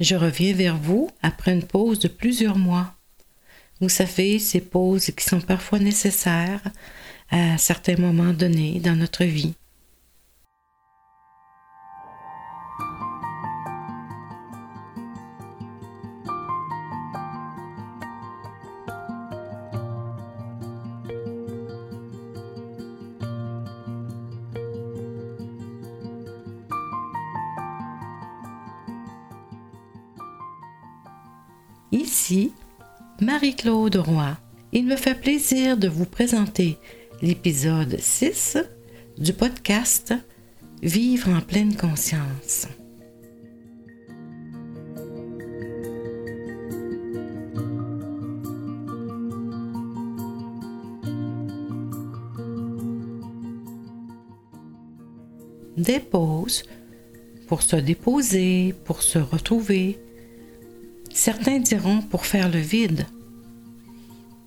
je reviens vers vous après une pause de plusieurs mois. Vous savez, ces pauses qui sont parfois nécessaires à certains moments donnés dans notre vie. Ici, Marie-Claude Roy. Il me fait plaisir de vous présenter l'épisode 6 du podcast Vivre en pleine conscience. Des pauses pour se déposer, pour se retrouver, Certains diront pour faire le vide.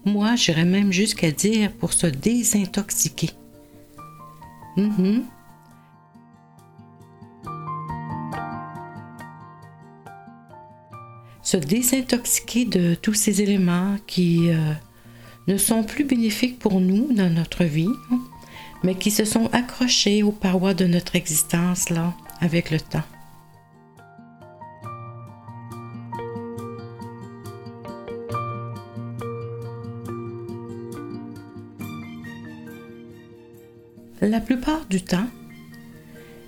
Moi, j'irais même jusqu'à dire pour se désintoxiquer. Mm-hmm. Se désintoxiquer de tous ces éléments qui euh, ne sont plus bénéfiques pour nous dans notre vie, hein, mais qui se sont accrochés aux parois de notre existence là avec le temps. La plupart du temps,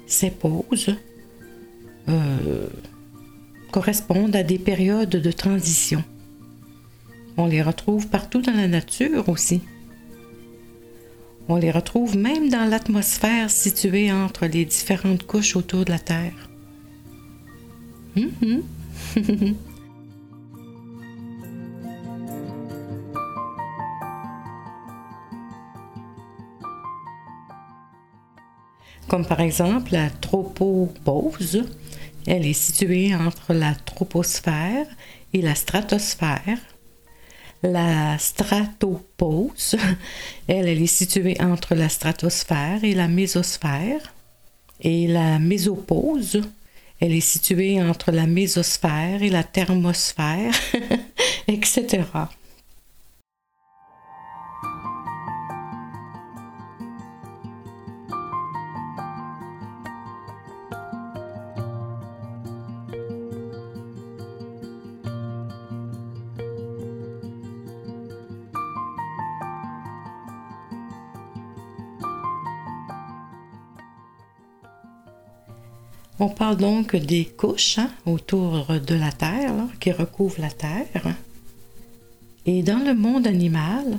ces pauses euh, correspondent à des périodes de transition. On les retrouve partout dans la nature aussi. On les retrouve même dans l'atmosphère située entre les différentes couches autour de la Terre. Mm-hmm. comme par exemple la tropopause. Elle est située entre la troposphère et la stratosphère. La stratopause, elle, est située entre la stratosphère et la mésosphère. Et la mésopause, elle est située entre la mésosphère et la thermosphère, etc. On parle donc des couches hein, autour de la Terre, qui recouvrent la Terre. Et dans le monde animal,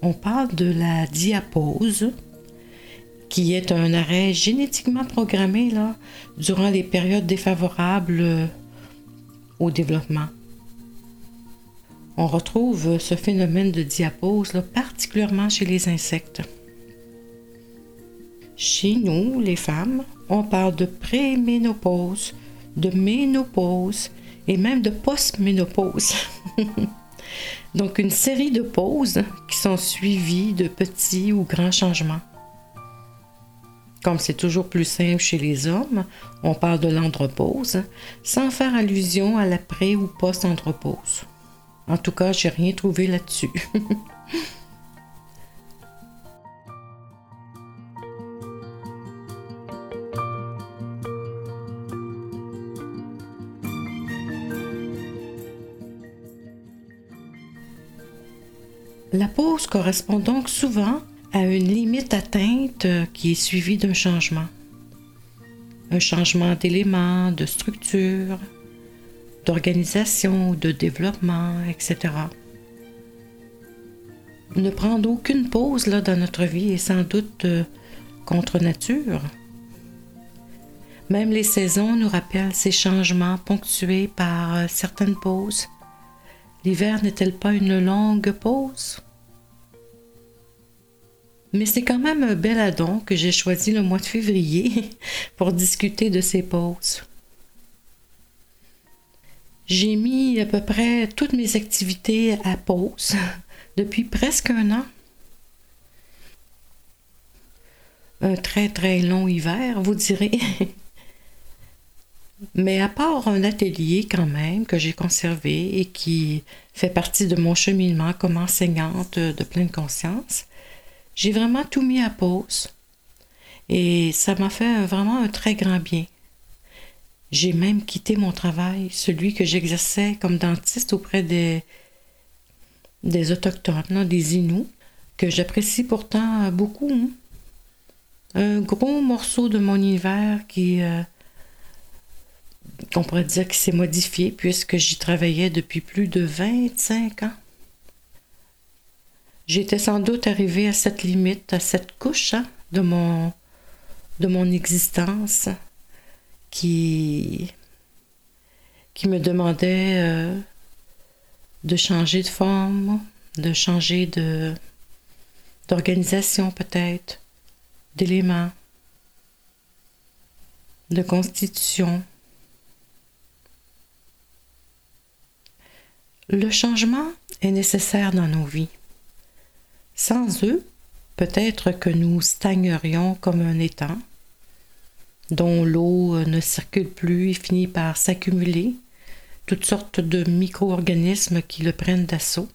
on parle de la diapause, qui est un arrêt génétiquement programmé durant les périodes défavorables au développement. On retrouve ce phénomène de diapause particulièrement chez les insectes. Chez nous, les femmes, on parle de préménopause, de ménopause et même de postménopause. Donc une série de pauses qui sont suivies de petits ou grands changements. Comme c'est toujours plus simple chez les hommes, on parle de l'andropause sans faire allusion à la pré- ou post-andropause. En tout cas, j'ai rien trouvé là-dessus. correspond donc souvent à une limite atteinte qui est suivie d'un changement. Un changement d'éléments, de structure, d'organisation, de développement, etc. Ne prendre aucune pause là, dans notre vie est sans doute euh, contre nature. Même les saisons nous rappellent ces changements ponctués par euh, certaines pauses L'hiver n'est-elle pas une longue pause? Mais c'est quand même un bel addon que j'ai choisi le mois de février pour discuter de ces pauses. J'ai mis à peu près toutes mes activités à pause depuis presque un an. Un très très long hiver, vous direz. Mais à part un atelier quand même que j'ai conservé et qui fait partie de mon cheminement comme enseignante de pleine conscience, j'ai vraiment tout mis à pause. Et ça m'a fait vraiment un très grand bien. J'ai même quitté mon travail, celui que j'exerçais comme dentiste auprès des, Autochtones, des Inuits, que j'apprécie pourtant beaucoup. Hein. Un gros morceau de mon univers qui, euh, on pourrait dire qu'il s'est modifié puisque j'y travaillais depuis plus de 25 ans. J'étais sans doute arrivée à cette limite, à cette couche hein, de, mon, de mon existence qui, qui me demandait euh, de changer de forme, de changer de d'organisation peut-être, d'éléments, de constitution. Le changement est nécessaire dans nos vies. Sans eux, peut-être que nous stagnerions comme un étang, dont l'eau ne circule plus et finit par s'accumuler, toutes sortes de micro-organismes qui le prennent d'assaut.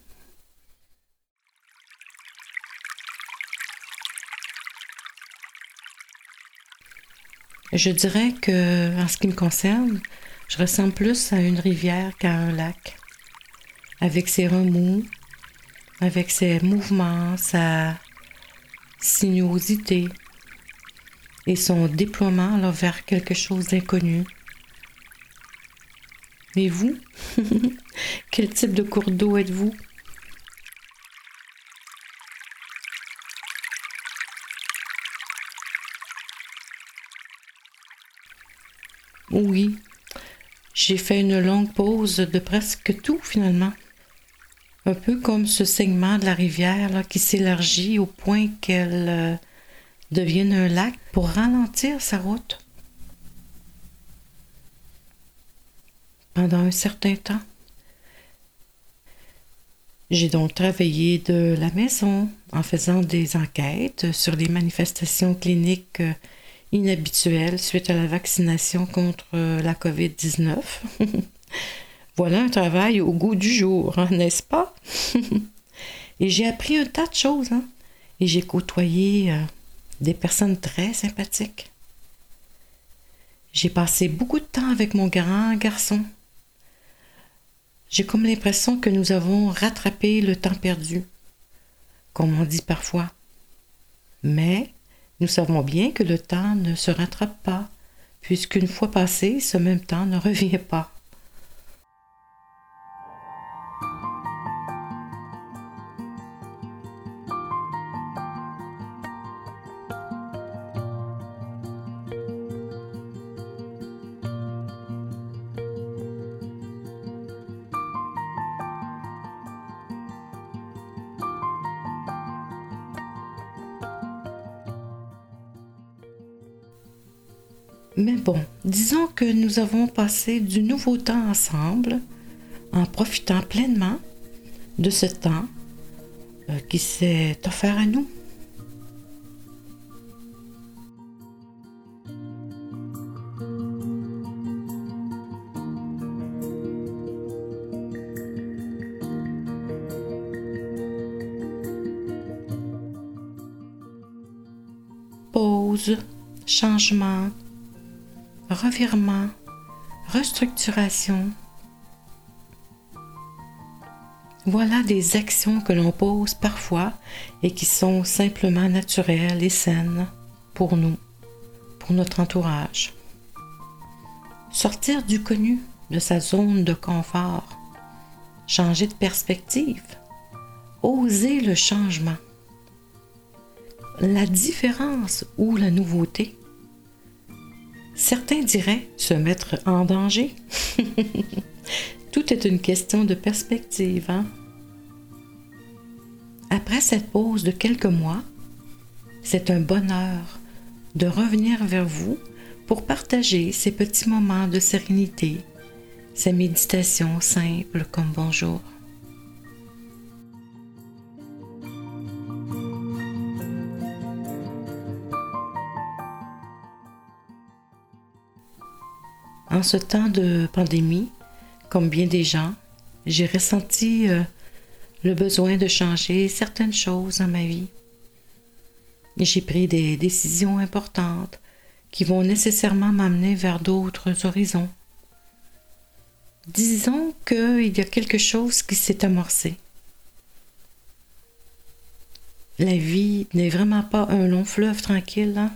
Je dirais que, en ce qui me concerne, je ressemble plus à une rivière qu'à un lac avec ses remous, avec ses mouvements, sa sinuosité et son déploiement vers quelque chose d'inconnu. Et vous Quel type de cours d'eau êtes-vous? Oui, j'ai fait une longue pause de presque tout finalement un peu comme ce segment de la rivière qui s'élargit au point qu'elle euh, devienne un lac pour ralentir sa route. Pendant un certain temps. J'ai donc travaillé de la maison en faisant des enquêtes sur les manifestations cliniques euh, inhabituelles suite à la vaccination contre euh, la COVID-19. Voilà un travail au goût du jour, hein, n'est-ce pas? et j'ai appris un tas de choses, hein? Et j'ai côtoyé euh, des personnes très sympathiques. J'ai passé beaucoup de temps avec mon grand garçon. J'ai comme l'impression que nous avons rattrapé le temps perdu, comme on dit parfois. Mais nous savons bien que le temps ne se rattrape pas, puisqu'une fois passé, ce même temps ne revient pas. Mais bon, disons que nous avons passé du nouveau temps ensemble en profitant pleinement de ce temps euh, qui s'est offert à nous. Pause, changement, revirement, restructuration. Voilà des actions que l'on pose parfois et qui sont simplement naturelles et saines pour nous, pour notre entourage. Sortir du connu, de sa zone de confort, changer de perspective, oser le changement, la différence ou la nouveauté Certains diraient se mettre en danger. Tout est une question de perspective. Hein? Après cette pause de quelques mois, c'est un bonheur de revenir vers vous pour partager ces petits moments de sérénité, ces méditations simples comme bonjour. En ce temps de pandémie, comme bien des gens, j'ai ressenti euh, le besoin de changer certaines choses dans ma vie. J'ai pris des décisions importantes qui vont nécessairement m'amener vers d'autres horizons. Disons qu'il y a quelque chose qui s'est amorcé. La vie n'est vraiment pas un long fleuve tranquille. Hein?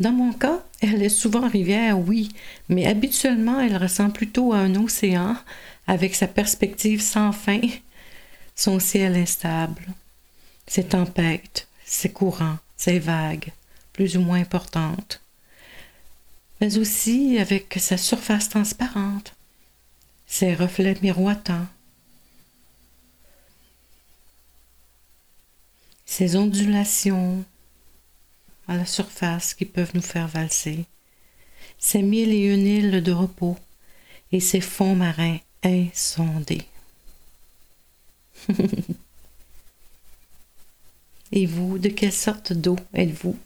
Dans mon cas, elle est souvent rivière, oui, mais habituellement elle ressemble plutôt à un océan avec sa perspective sans fin, son ciel instable, ses tempêtes, ses courants, ses vagues, plus ou moins importantes, mais aussi avec sa surface transparente, ses reflets miroitants, ces ondulations à la surface qui peuvent nous faire valser, ces mille et une îles de repos et ces fonds marins insondés. et vous, de quelle sorte d'eau êtes-vous?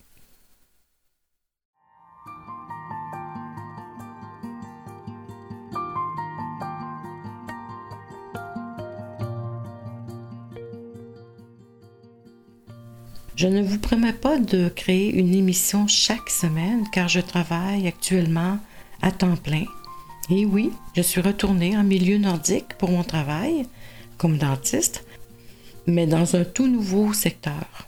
Je ne vous promets pas de créer une émission chaque semaine car je travaille actuellement à temps plein. Et oui, je suis retournée en milieu nordique pour mon travail comme dentiste, mais dans un tout nouveau secteur.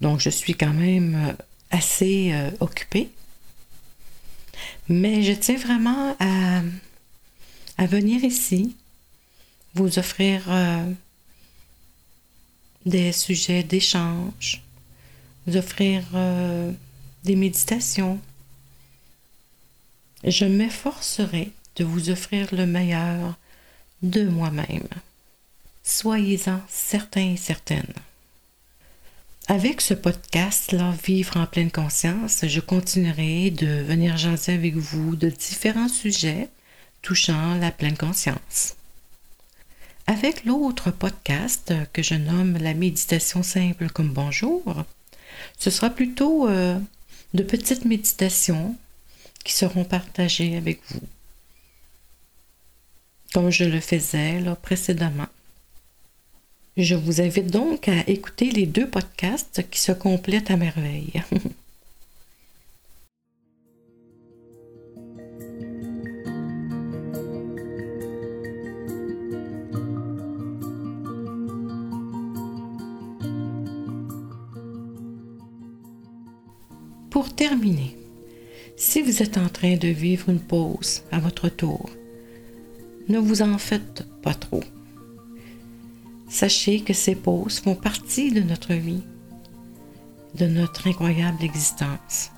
Donc je suis quand même euh, assez euh, occupée. Mais je tiens vraiment à, venir ici, vous offrir euh, des sujets d'échange, vous offrir euh, des méditations. Je m'efforcerai de vous offrir le meilleur de moi-même. Soyez-en certains et certaines. Avec ce podcast-là, Vivre en pleine conscience, je continuerai de venir jaser avec vous de différents sujets touchant la pleine conscience. Avec l'autre podcast que je nomme La méditation simple comme bonjour, ce sera plutôt euh, de petites méditations qui seront partagées avec vous, comme je le faisais là, précédemment. Je vous invite donc à écouter les deux podcasts qui se complètent à merveille. Pour terminer, si vous êtes en train de vivre une pause à votre tour, ne vous en faites pas trop. Sachez que ces pauses font partie de notre vie, de notre incroyable existence.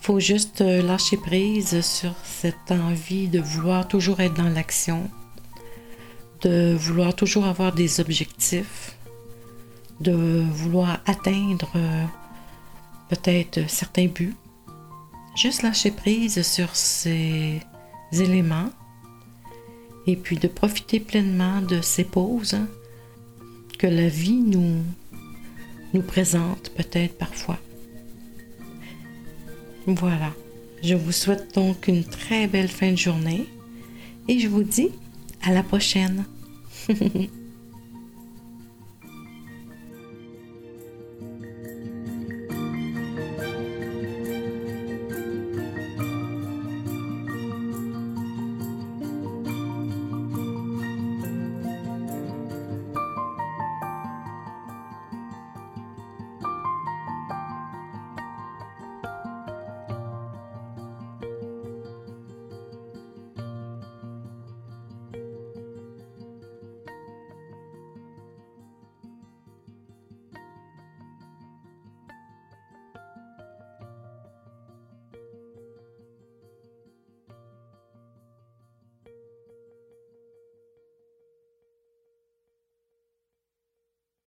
Il faut juste lâcher prise sur cette envie de vouloir toujours être dans l'action, de vouloir toujours avoir des objectifs, de vouloir atteindre peut-être certains buts. Juste lâcher prise sur ces éléments et puis de profiter pleinement de ces pauses que la vie nous, nous présente peut-être parfois. Voilà, je vous souhaite donc une très belle fin de journée et je vous dis à la prochaine.